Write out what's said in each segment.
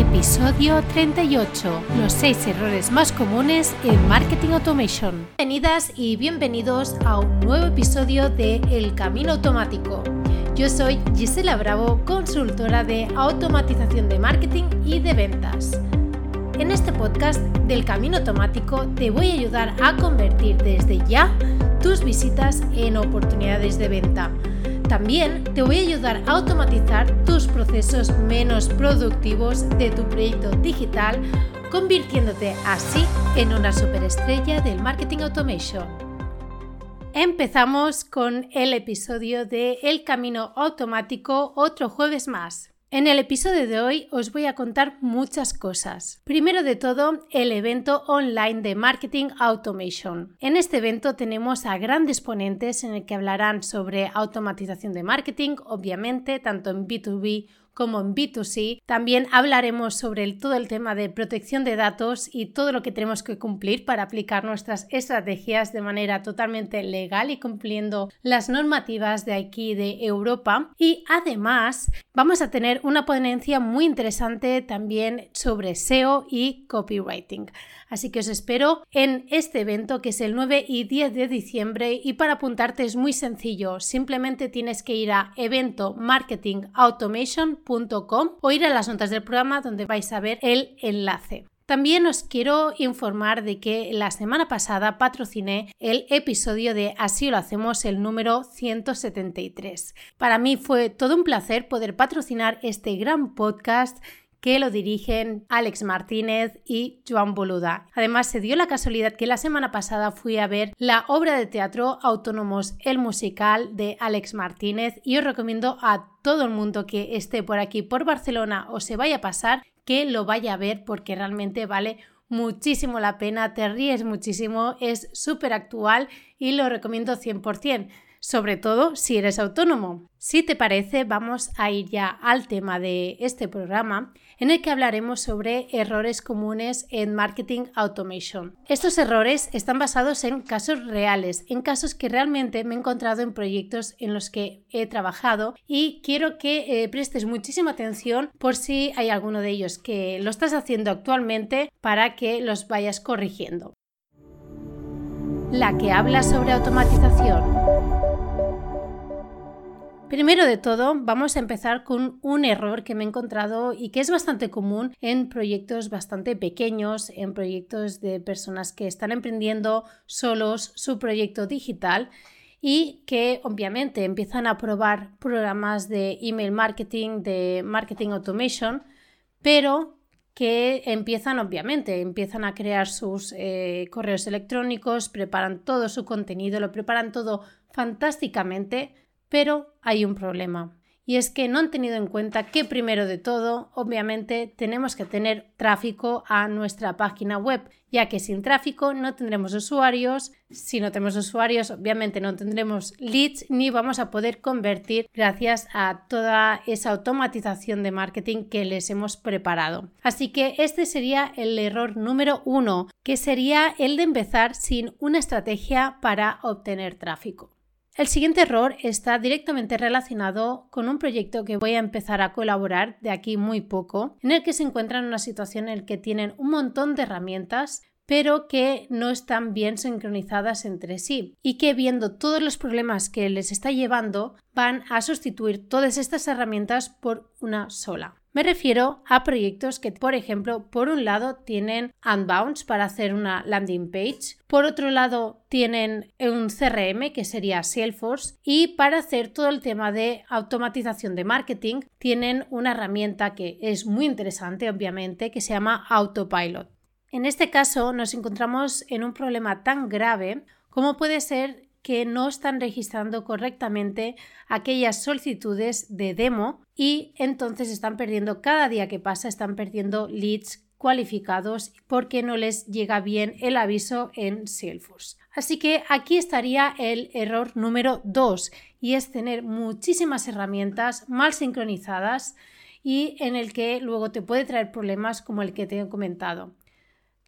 Episodio 38. Los 6 errores más comunes en Marketing Automation. Bienvenidas y bienvenidos a un nuevo episodio de El Camino Automático. Yo soy Gisela Bravo, consultora de automatización de marketing y de ventas. En este podcast del Camino Automático te voy a ayudar a convertir desde ya tus visitas en oportunidades de venta también te voy a ayudar a automatizar tus procesos menos productivos de tu proyecto digital, convirtiéndote así en una superestrella del marketing automation. Empezamos con el episodio de El Camino Automático otro jueves más. En el episodio de hoy os voy a contar muchas cosas. Primero de todo, el evento online de Marketing Automation. En este evento tenemos a grandes ponentes en el que hablarán sobre automatización de marketing, obviamente, tanto en B2B como en B2C. También hablaremos sobre todo el tema de protección de datos y todo lo que tenemos que cumplir para aplicar nuestras estrategias de manera totalmente legal y cumpliendo las normativas de aquí de Europa. Y además vamos a tener una ponencia muy interesante también sobre SEO y copywriting. Así que os espero en este evento que es el 9 y 10 de diciembre y para apuntarte es muy sencillo, simplemente tienes que ir a eventomarketingautomation.com o ir a las notas del programa donde vais a ver el enlace. También os quiero informar de que la semana pasada patrociné el episodio de Así lo hacemos, el número 173. Para mí fue todo un placer poder patrocinar este gran podcast que lo dirigen Alex Martínez y Joan Boluda. Además, se dio la casualidad que la semana pasada fui a ver la obra de teatro Autónomos, el musical de Alex Martínez y os recomiendo a todo el mundo que esté por aquí, por Barcelona o se vaya a pasar, que lo vaya a ver porque realmente vale muchísimo la pena, te ríes muchísimo, es súper actual y lo recomiendo 100% sobre todo si eres autónomo. Si te parece, vamos a ir ya al tema de este programa en el que hablaremos sobre errores comunes en marketing automation. Estos errores están basados en casos reales, en casos que realmente me he encontrado en proyectos en los que he trabajado y quiero que eh, prestes muchísima atención por si hay alguno de ellos que lo estás haciendo actualmente para que los vayas corrigiendo. La que habla sobre automatización. Primero de todo, vamos a empezar con un error que me he encontrado y que es bastante común en proyectos bastante pequeños, en proyectos de personas que están emprendiendo solos su proyecto digital y que obviamente empiezan a probar programas de email marketing, de marketing automation, pero que empiezan obviamente, empiezan a crear sus eh, correos electrónicos, preparan todo su contenido, lo preparan todo fantásticamente, pero hay un problema. Y es que no han tenido en cuenta que primero de todo, obviamente, tenemos que tener tráfico a nuestra página web, ya que sin tráfico no tendremos usuarios. Si no tenemos usuarios, obviamente no tendremos leads ni vamos a poder convertir gracias a toda esa automatización de marketing que les hemos preparado. Así que este sería el error número uno, que sería el de empezar sin una estrategia para obtener tráfico. El siguiente error está directamente relacionado con un proyecto que voy a empezar a colaborar de aquí muy poco, en el que se encuentran en una situación en la que tienen un montón de herramientas pero que no están bien sincronizadas entre sí y que viendo todos los problemas que les está llevando van a sustituir todas estas herramientas por una sola. Me refiero a proyectos que, por ejemplo, por un lado tienen Unbounce para hacer una landing page, por otro lado tienen un CRM que sería Salesforce y para hacer todo el tema de automatización de marketing tienen una herramienta que es muy interesante, obviamente, que se llama Autopilot. En este caso nos encontramos en un problema tan grave como puede ser que no están registrando correctamente aquellas solicitudes de demo y entonces están perdiendo cada día que pasa, están perdiendo leads cualificados porque no les llega bien el aviso en Salesforce. Así que aquí estaría el error número 2 y es tener muchísimas herramientas mal sincronizadas y en el que luego te puede traer problemas como el que te he comentado.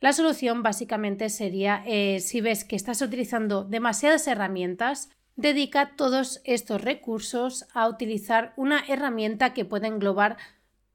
La solución básicamente sería, eh, si ves que estás utilizando demasiadas herramientas, dedica todos estos recursos a utilizar una herramienta que pueda englobar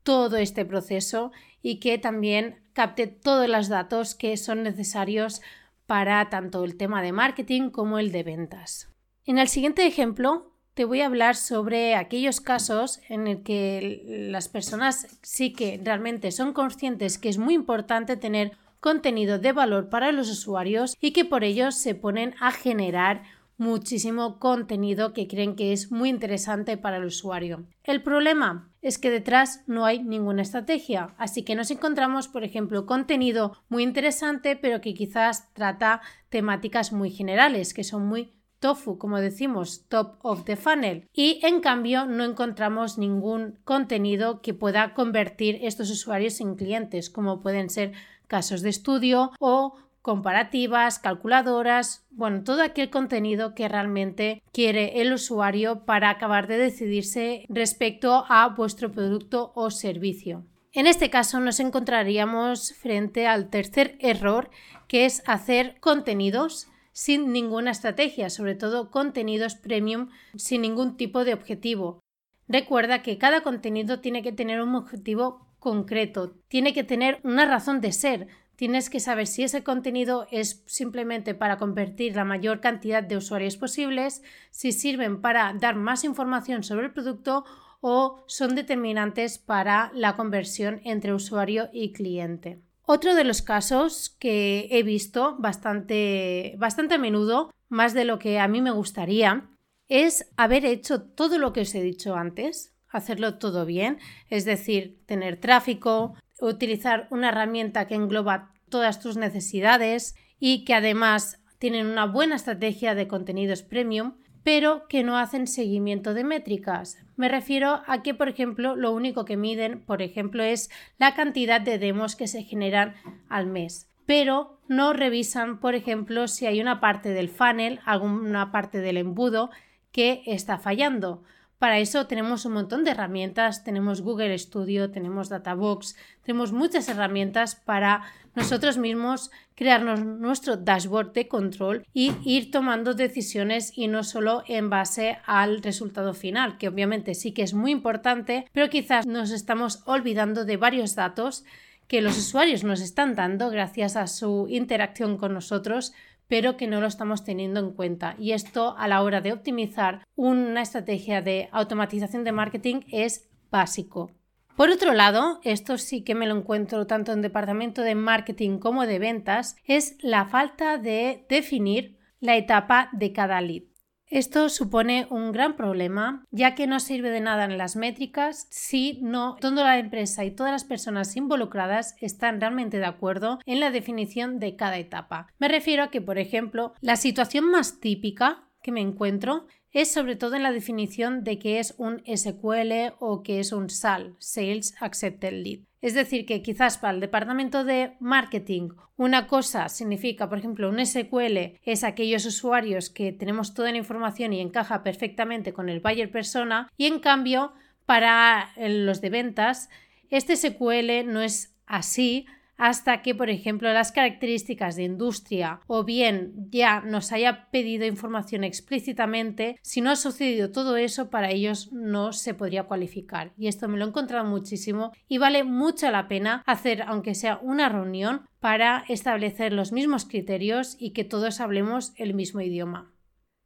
todo este proceso y que también capte todos los datos que son necesarios para tanto el tema de marketing como el de ventas. En el siguiente ejemplo te voy a hablar sobre aquellos casos en el que las personas sí que realmente son conscientes que es muy importante tener contenido de valor para los usuarios y que por ello se ponen a generar muchísimo contenido que creen que es muy interesante para el usuario. El problema es que detrás no hay ninguna estrategia, así que nos encontramos, por ejemplo, contenido muy interesante, pero que quizás trata temáticas muy generales, que son muy tofu, como decimos, top of the funnel. Y en cambio no encontramos ningún contenido que pueda convertir estos usuarios en clientes, como pueden ser casos de estudio o comparativas, calculadoras, bueno, todo aquel contenido que realmente quiere el usuario para acabar de decidirse respecto a vuestro producto o servicio. En este caso nos encontraríamos frente al tercer error, que es hacer contenidos sin ninguna estrategia, sobre todo contenidos premium sin ningún tipo de objetivo. Recuerda que cada contenido tiene que tener un objetivo concreto, tiene que tener una razón de ser, Tienes que saber si ese contenido es simplemente para convertir la mayor cantidad de usuarios posibles, si sirven para dar más información sobre el producto o son determinantes para la conversión entre usuario y cliente. Otro de los casos que he visto bastante, bastante a menudo, más de lo que a mí me gustaría, es haber hecho todo lo que os he dicho antes, hacerlo todo bien, es decir, tener tráfico, utilizar una herramienta que engloba todas tus necesidades y que además tienen una buena estrategia de contenidos premium, pero que no hacen seguimiento de métricas. Me refiero a que, por ejemplo, lo único que miden, por ejemplo, es la cantidad de demos que se generan al mes, pero no revisan, por ejemplo, si hay una parte del funnel, alguna parte del embudo que está fallando. Para eso tenemos un montón de herramientas, tenemos Google Studio, tenemos Databox, tenemos muchas herramientas para nosotros mismos crearnos nuestro dashboard de control y ir tomando decisiones y no solo en base al resultado final, que obviamente sí que es muy importante, pero quizás nos estamos olvidando de varios datos que los usuarios nos están dando gracias a su interacción con nosotros, pero que no lo estamos teniendo en cuenta. Y esto a la hora de optimizar una estrategia de automatización de marketing es básico. Por otro lado, esto sí que me lo encuentro tanto en departamento de marketing como de ventas, es la falta de definir la etapa de cada lead. Esto supone un gran problema, ya que no sirve de nada en las métricas si no toda la empresa y todas las personas involucradas están realmente de acuerdo en la definición de cada etapa. Me refiero a que, por ejemplo, la situación más típica que me encuentro es sobre todo en la definición de qué es un SQL o qué es un SAL, Sales Accepted Lead. Es decir, que quizás para el departamento de marketing una cosa significa, por ejemplo, un SQL es aquellos usuarios que tenemos toda la información y encaja perfectamente con el buyer persona y en cambio para los de ventas este SQL no es así hasta que, por ejemplo, las características de industria o bien ya nos haya pedido información explícitamente, si no ha sucedido todo eso, para ellos no se podría cualificar. Y esto me lo he encontrado muchísimo y vale mucho la pena hacer, aunque sea una reunión, para establecer los mismos criterios y que todos hablemos el mismo idioma.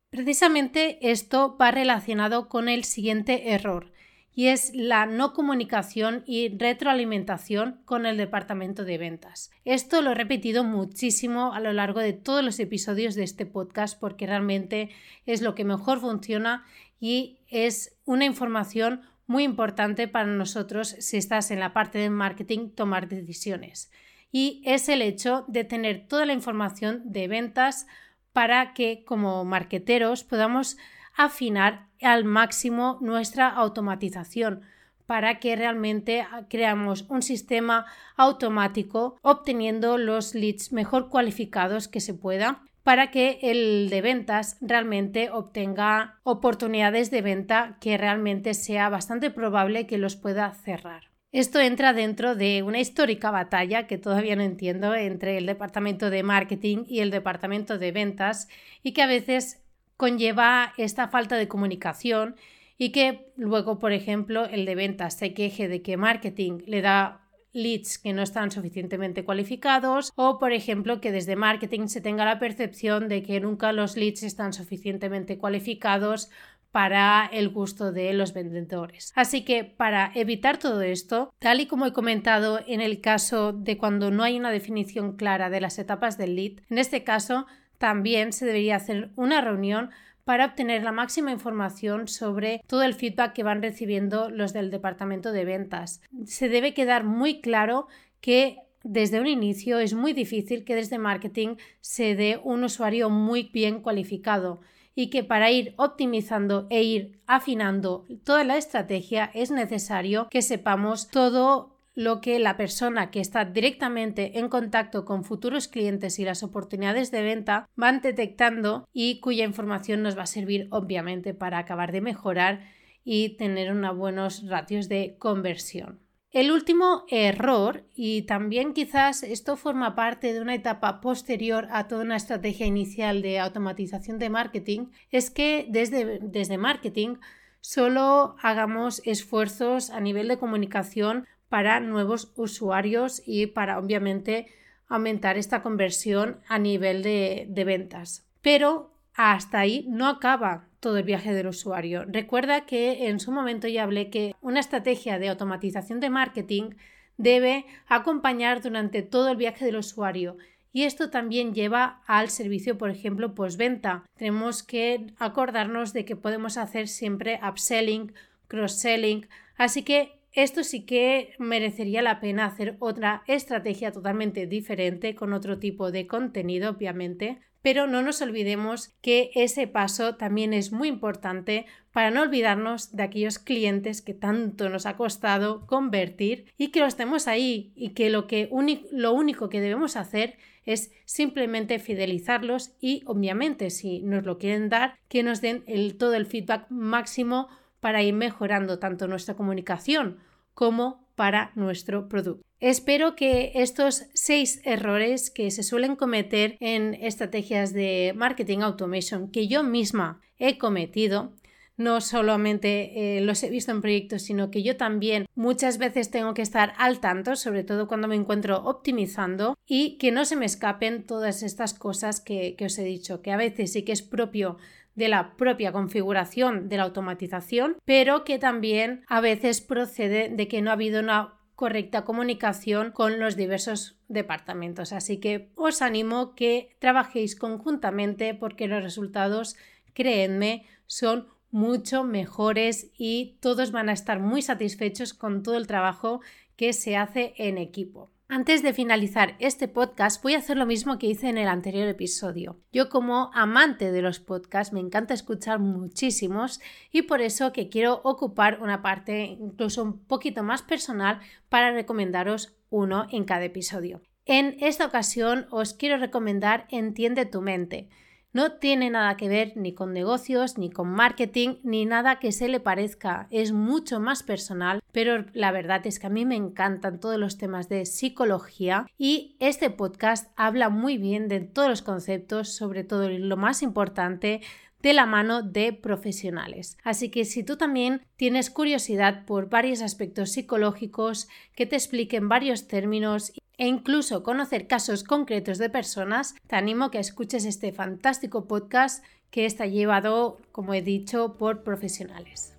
Precisamente esto va relacionado con el siguiente error, y es la no comunicación y retroalimentación con el departamento de ventas. Esto lo he repetido muchísimo a lo largo de todos los episodios de este podcast porque realmente es lo que mejor funciona y es una información muy importante para nosotros si estás en la parte de marketing tomar decisiones. Y es el hecho de tener toda la información de ventas para que como marqueteros podamos afinar al máximo nuestra automatización para que realmente creamos un sistema automático obteniendo los leads mejor cualificados que se pueda para que el de ventas realmente obtenga oportunidades de venta que realmente sea bastante probable que los pueda cerrar. Esto entra dentro de una histórica batalla que todavía no entiendo entre el departamento de marketing y el departamento de ventas y que a veces conlleva esta falta de comunicación y que luego, por ejemplo, el de ventas se queje de que marketing le da leads que no están suficientemente cualificados o, por ejemplo, que desde marketing se tenga la percepción de que nunca los leads están suficientemente cualificados para el gusto de los vendedores. Así que para evitar todo esto, tal y como he comentado en el caso de cuando no hay una definición clara de las etapas del lead, en este caso también se debería hacer una reunión para obtener la máxima información sobre todo el feedback que van recibiendo los del departamento de ventas. Se debe quedar muy claro que desde un inicio es muy difícil que desde marketing se dé un usuario muy bien cualificado y que para ir optimizando e ir afinando toda la estrategia es necesario que sepamos todo lo que la persona que está directamente en contacto con futuros clientes y las oportunidades de venta van detectando y cuya información nos va a servir obviamente para acabar de mejorar y tener unos buenos ratios de conversión. El último error, y también quizás esto forma parte de una etapa posterior a toda una estrategia inicial de automatización de marketing, es que desde, desde marketing solo hagamos esfuerzos a nivel de comunicación para nuevos usuarios y para obviamente aumentar esta conversión a nivel de, ventas. Pero hasta ahí no acaba todo el viaje del usuario. Recuerda que en su momento ya hablé que una estrategia de automatización de marketing debe acompañar durante todo el viaje del usuario. Y esto también lleva al servicio, por ejemplo, postventa. Tenemos que acordarnos de que podemos hacer siempre upselling, cross-selling. Así que esto sí que merecería la pena hacer otra estrategia totalmente diferente con otro tipo de contenido, obviamente, pero no nos olvidemos que ese paso también es muy importante para no olvidarnos de aquellos clientes que tanto nos ha costado convertir y que los tenemos ahí y que lo, que lo único que debemos hacer es simplemente fidelizarlos y obviamente si nos lo quieren dar que nos den el, todo el feedback máximo para ir mejorando tanto nuestra comunicación como para nuestro producto. Espero que estos seis errores que se suelen cometer en estrategias de marketing automation que yo misma he cometido no solamente eh, los he visto en proyectos, sino que yo también muchas veces tengo que estar al tanto, sobre todo cuando me encuentro optimizando, y que no se me escapen todas estas cosas que, que os he dicho, que a veces sí que es propio de la propia configuración de la automatización, pero que también a veces procede de que no ha habido una correcta comunicación con los diversos departamentos. Así que os animo que trabajéis conjuntamente porque los resultados, créenme, son mucho mejores y todos van a estar muy satisfechos con todo el trabajo que se hace en equipo. Antes de finalizar este podcast voy a hacer lo mismo que hice en el anterior episodio. Yo como amante de los podcasts me encanta escuchar muchísimos y por eso que quiero ocupar una parte incluso un poquito más personal para recomendaros uno en cada episodio. En esta ocasión os quiero recomendar Entiende tu mente no tiene nada que ver ni con negocios, ni con marketing, ni nada que se le parezca. Es mucho más personal, pero la verdad es que a mí me encantan todos los temas de psicología y este podcast habla muy bien de todos los conceptos, sobre todo lo más importante de la mano de profesionales. Así que si tú también tienes curiosidad por varios aspectos psicológicos que te expliquen varios términos e incluso conocer casos concretos de personas, te animo a que escuches este fantástico podcast que está llevado, como he dicho, por profesionales.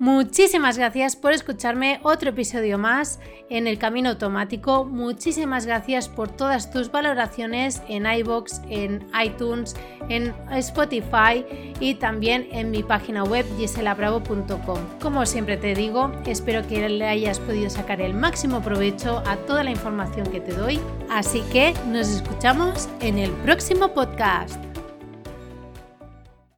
Muchísimas gracias por escucharme otro episodio más en el camino automático. Muchísimas gracias por todas tus valoraciones en iBox, en iTunes, en Spotify y también en mi página web giselabravo.com. Como siempre te digo, espero que le hayas podido sacar el máximo provecho a toda la información que te doy. Así que nos escuchamos en el próximo podcast.